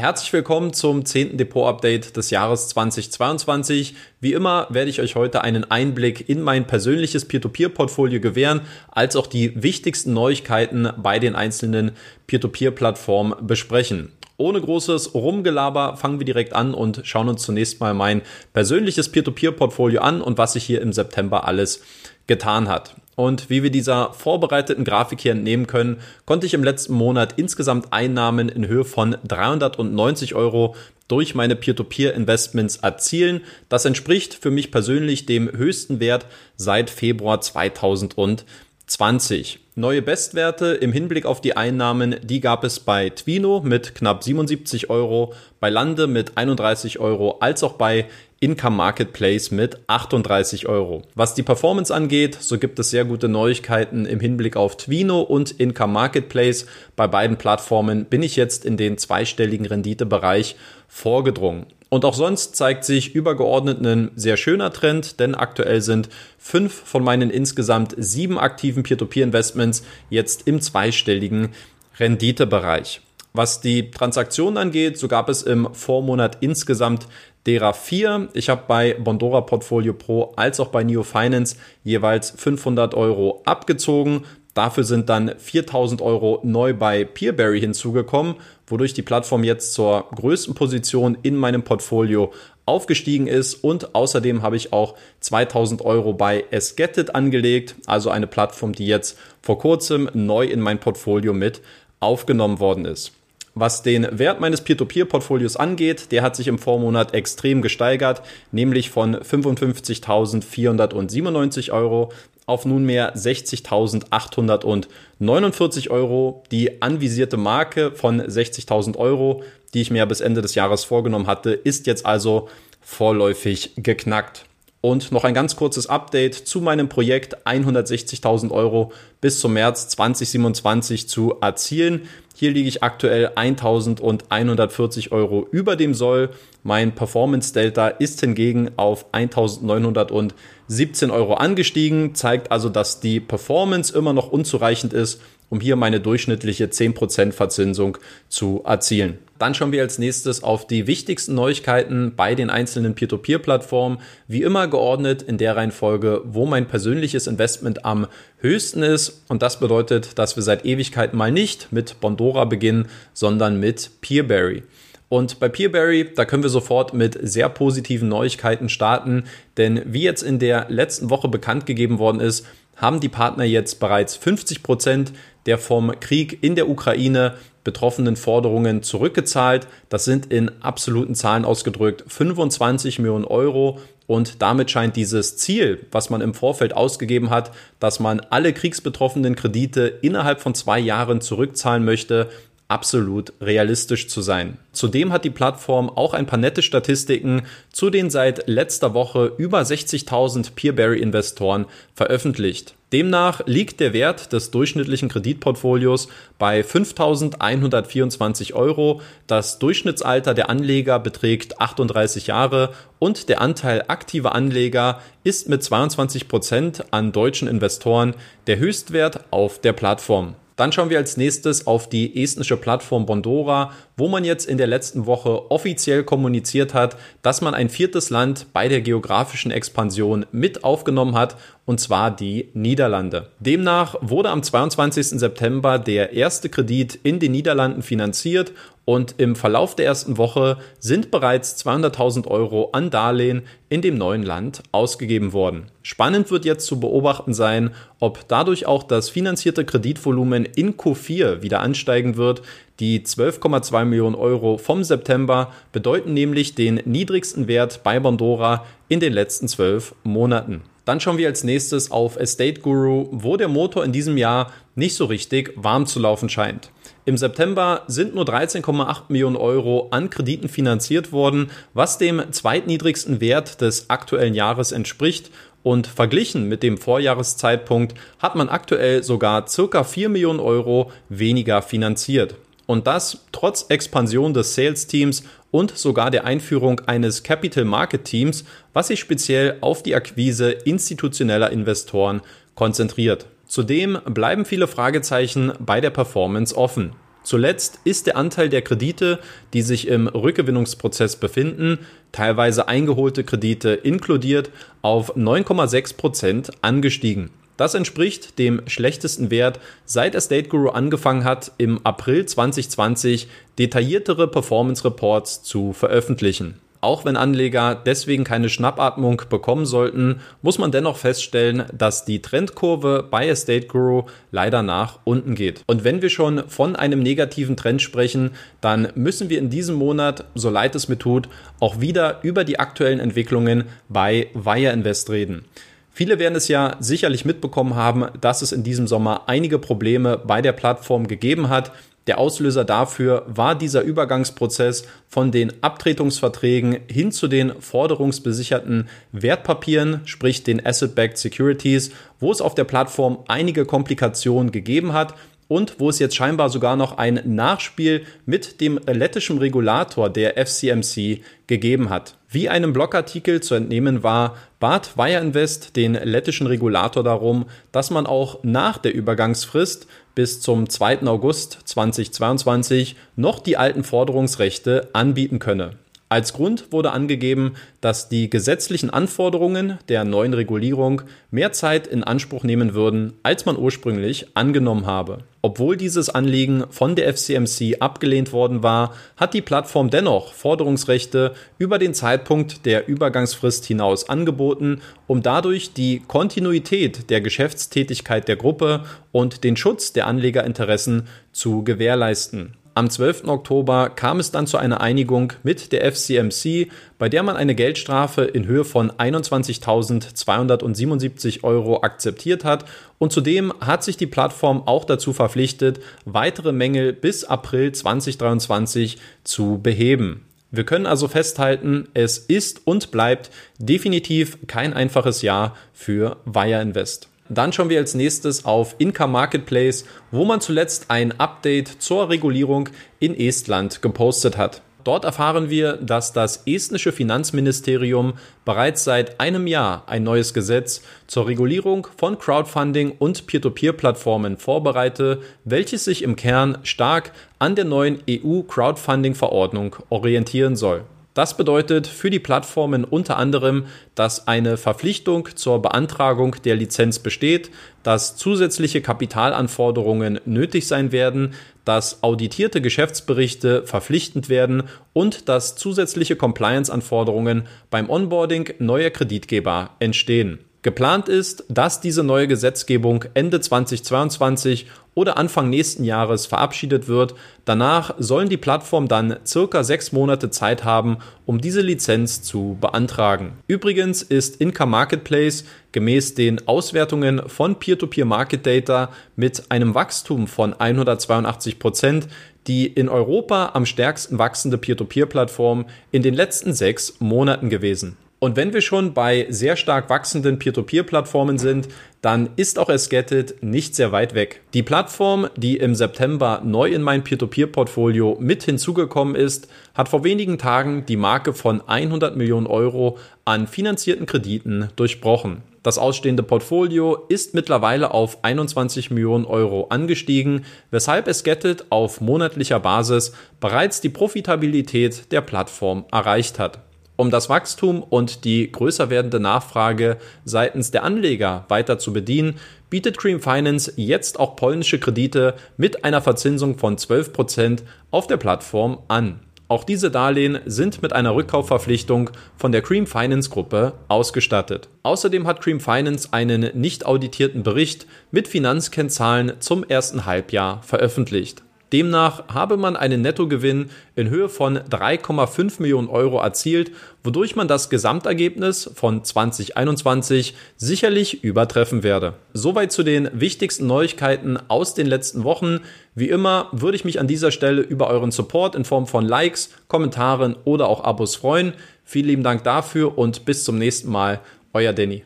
Herzlich willkommen zum 10. Depot-Update des Jahres 2022. Wie immer werde ich euch heute einen Einblick in mein persönliches Peer-to-Peer-Portfolio gewähren, als auch die wichtigsten Neuigkeiten bei den einzelnen Peer-to-Peer-Plattformen besprechen. Ohne großes Rumgelaber fangen wir direkt an und schauen uns zunächst mal mein persönliches Peer-to-Peer-Portfolio an und was sich hier im September alles getan hat. Und wie wir dieser vorbereiteten Grafik hier entnehmen können, konnte ich im letzten Monat insgesamt Einnahmen in Höhe von 390 Euro durch meine Peer-to-Peer-Investments erzielen. Das entspricht für mich persönlich dem höchsten Wert seit Februar 2020. Neue Bestwerte im Hinblick auf die Einnahmen, die gab es bei Twino mit knapp 77 Euro, bei Lande mit 31 Euro, als auch bei Income Marketplace mit 38 Euro. Was die Performance angeht, so gibt es sehr gute Neuigkeiten im Hinblick auf Twino und Income Marketplace. Bei beiden Plattformen bin ich jetzt in den zweistelligen Renditebereich vorgedrungen. Und auch sonst zeigt sich übergeordnet ein sehr schöner Trend, denn aktuell sind fünf von meinen insgesamt sieben aktiven Peer-to-Peer-Investments jetzt im zweistelligen Renditebereich. Was die Transaktionen angeht, so gab es im Vormonat insgesamt derer 4. Ich habe bei Bondora Portfolio Pro als auch bei Neo Finance jeweils 500 Euro abgezogen. Dafür sind dann 4000 Euro neu bei Peerberry hinzugekommen, wodurch die Plattform jetzt zur größten Position in meinem Portfolio aufgestiegen ist und außerdem habe ich auch 2000 Euro bei Esgetted angelegt, also eine Plattform, die jetzt vor kurzem neu in mein Portfolio mit aufgenommen worden ist. Was den Wert meines Peer-to-Peer-Portfolios angeht, der hat sich im Vormonat extrem gesteigert, nämlich von 55.497 Euro auf nunmehr 60.849 Euro. Die anvisierte Marke von 60.000 Euro, die ich mir bis Ende des Jahres vorgenommen hatte, ist jetzt also vorläufig geknackt. Und noch ein ganz kurzes Update zu meinem Projekt 160.000 Euro bis zum März 2027 zu erzielen. Hier liege ich aktuell 1.140 Euro über dem Soll. Mein Performance Delta ist hingegen auf 1.917 Euro angestiegen, zeigt also, dass die Performance immer noch unzureichend ist, um hier meine durchschnittliche 10% Verzinsung zu erzielen. Dann schauen wir als nächstes auf die wichtigsten Neuigkeiten bei den einzelnen Peer-to-Peer-Plattformen. Wie immer geordnet in der Reihenfolge, wo mein persönliches Investment am höchsten ist. Und das bedeutet, dass wir seit Ewigkeiten mal nicht mit Bondora beginnen, sondern mit Peerberry. Und bei Peerberry, da können wir sofort mit sehr positiven Neuigkeiten starten, denn wie jetzt in der letzten Woche bekannt gegeben worden ist, haben die Partner jetzt bereits 50 Prozent der vom Krieg in der Ukraine betroffenen Forderungen zurückgezahlt. Das sind in absoluten Zahlen ausgedrückt 25 Millionen Euro. Und damit scheint dieses Ziel, was man im Vorfeld ausgegeben hat, dass man alle kriegsbetroffenen Kredite innerhalb von zwei Jahren zurückzahlen möchte, absolut realistisch zu sein. Zudem hat die Plattform auch ein paar nette Statistiken zu den seit letzter Woche über 60.000 Peerberry-Investoren veröffentlicht. Demnach liegt der Wert des durchschnittlichen Kreditportfolios bei 5.124 Euro. Das Durchschnittsalter der Anleger beträgt 38 Jahre und der Anteil aktiver Anleger ist mit 22 Prozent an deutschen Investoren der Höchstwert auf der Plattform. Dann schauen wir als nächstes auf die estnische Plattform Bondora, wo man jetzt in der letzten Woche offiziell kommuniziert hat, dass man ein viertes Land bei der geografischen Expansion mit aufgenommen hat, und zwar die Niederlande. Demnach wurde am 22. September der erste Kredit in den Niederlanden finanziert und im Verlauf der ersten Woche sind bereits 200.000 Euro an Darlehen in dem neuen Land ausgegeben worden. Spannend wird jetzt zu beobachten sein, ob dadurch auch das finanzierte Kreditvolumen in Q4 wieder ansteigen wird. Die 12,2 Millionen Euro vom September bedeuten nämlich den niedrigsten Wert bei Bondora in den letzten zwölf Monaten. Dann schauen wir als nächstes auf Estate Guru, wo der Motor in diesem Jahr nicht so richtig warm zu laufen scheint. Im September sind nur 13,8 Millionen Euro an Krediten finanziert worden, was dem zweitniedrigsten Wert des aktuellen Jahres entspricht. Und verglichen mit dem Vorjahreszeitpunkt hat man aktuell sogar circa 4 Millionen Euro weniger finanziert. Und das trotz Expansion des Sales-Teams und sogar der Einführung eines Capital Market Teams, was sich speziell auf die Akquise institutioneller Investoren konzentriert. Zudem bleiben viele Fragezeichen bei der Performance offen. Zuletzt ist der Anteil der Kredite, die sich im Rückgewinnungsprozess befinden, teilweise eingeholte Kredite inkludiert, auf 9,6 Prozent angestiegen. Das entspricht dem schlechtesten Wert, seit Estate Guru angefangen hat, im April 2020 detailliertere Performance Reports zu veröffentlichen. Auch wenn Anleger deswegen keine Schnappatmung bekommen sollten, muss man dennoch feststellen, dass die Trendkurve bei Estate Guru leider nach unten geht. Und wenn wir schon von einem negativen Trend sprechen, dann müssen wir in diesem Monat, so leid es mir tut, auch wieder über die aktuellen Entwicklungen bei Wire Invest reden. Viele werden es ja sicherlich mitbekommen haben, dass es in diesem Sommer einige Probleme bei der Plattform gegeben hat. Der Auslöser dafür war dieser Übergangsprozess von den Abtretungsverträgen hin zu den forderungsbesicherten Wertpapieren, sprich den Asset-Backed Securities, wo es auf der Plattform einige Komplikationen gegeben hat und wo es jetzt scheinbar sogar noch ein Nachspiel mit dem lettischen Regulator der FCMC gegeben hat. Wie einem Blogartikel zu entnehmen war, bat Wire Invest den lettischen Regulator darum, dass man auch nach der Übergangsfrist bis zum 2. August 2022 noch die alten Forderungsrechte anbieten könne. Als Grund wurde angegeben, dass die gesetzlichen Anforderungen der neuen Regulierung mehr Zeit in Anspruch nehmen würden, als man ursprünglich angenommen habe. Obwohl dieses Anliegen von der FCMC abgelehnt worden war, hat die Plattform dennoch Forderungsrechte über den Zeitpunkt der Übergangsfrist hinaus angeboten, um dadurch die Kontinuität der Geschäftstätigkeit der Gruppe und den Schutz der Anlegerinteressen zu gewährleisten. Am 12. Oktober kam es dann zu einer Einigung mit der FCMC, bei der man eine Geldstrafe in Höhe von 21.277 Euro akzeptiert hat und zudem hat sich die Plattform auch dazu verpflichtet, weitere Mängel bis April 2023 zu beheben. Wir können also festhalten, es ist und bleibt definitiv kein einfaches Jahr für Wire Invest. Dann schauen wir als nächstes auf Income Marketplace, wo man zuletzt ein Update zur Regulierung in Estland gepostet hat. Dort erfahren wir, dass das estnische Finanzministerium bereits seit einem Jahr ein neues Gesetz zur Regulierung von Crowdfunding und Peer-to-Peer-Plattformen vorbereite, welches sich im Kern stark an der neuen EU-Crowdfunding-Verordnung orientieren soll. Das bedeutet für die Plattformen unter anderem, dass eine Verpflichtung zur Beantragung der Lizenz besteht, dass zusätzliche Kapitalanforderungen nötig sein werden, dass auditierte Geschäftsberichte verpflichtend werden und dass zusätzliche Compliance-Anforderungen beim Onboarding neuer Kreditgeber entstehen. Geplant ist, dass diese neue Gesetzgebung Ende 2022 oder Anfang nächsten Jahres verabschiedet wird. Danach sollen die Plattformen dann circa sechs Monate Zeit haben, um diese Lizenz zu beantragen. Übrigens ist Income Marketplace gemäß den Auswertungen von Peer-to-Peer -Peer Market Data mit einem Wachstum von 182 Prozent die in Europa am stärksten wachsende Peer-to-Peer-Plattform in den letzten sechs Monaten gewesen. Und wenn wir schon bei sehr stark wachsenden Peer-to-Peer-Plattformen sind, dann ist auch Esgetted nicht sehr weit weg. Die Plattform, die im September neu in mein Peer-to-Peer-Portfolio mit hinzugekommen ist, hat vor wenigen Tagen die Marke von 100 Millionen Euro an finanzierten Krediten durchbrochen. Das ausstehende Portfolio ist mittlerweile auf 21 Millionen Euro angestiegen, weshalb Esgetted auf monatlicher Basis bereits die Profitabilität der Plattform erreicht hat. Um das Wachstum und die größer werdende Nachfrage seitens der Anleger weiter zu bedienen, bietet Cream Finance jetzt auch polnische Kredite mit einer Verzinsung von 12 Prozent auf der Plattform an. Auch diese Darlehen sind mit einer Rückkaufverpflichtung von der Cream Finance Gruppe ausgestattet. Außerdem hat Cream Finance einen nicht auditierten Bericht mit Finanzkennzahlen zum ersten Halbjahr veröffentlicht. Demnach habe man einen Nettogewinn in Höhe von 3,5 Millionen Euro erzielt, wodurch man das Gesamtergebnis von 2021 sicherlich übertreffen werde. Soweit zu den wichtigsten Neuigkeiten aus den letzten Wochen. Wie immer würde ich mich an dieser Stelle über euren Support in Form von Likes, Kommentaren oder auch Abos freuen. Vielen lieben Dank dafür und bis zum nächsten Mal. Euer Danny.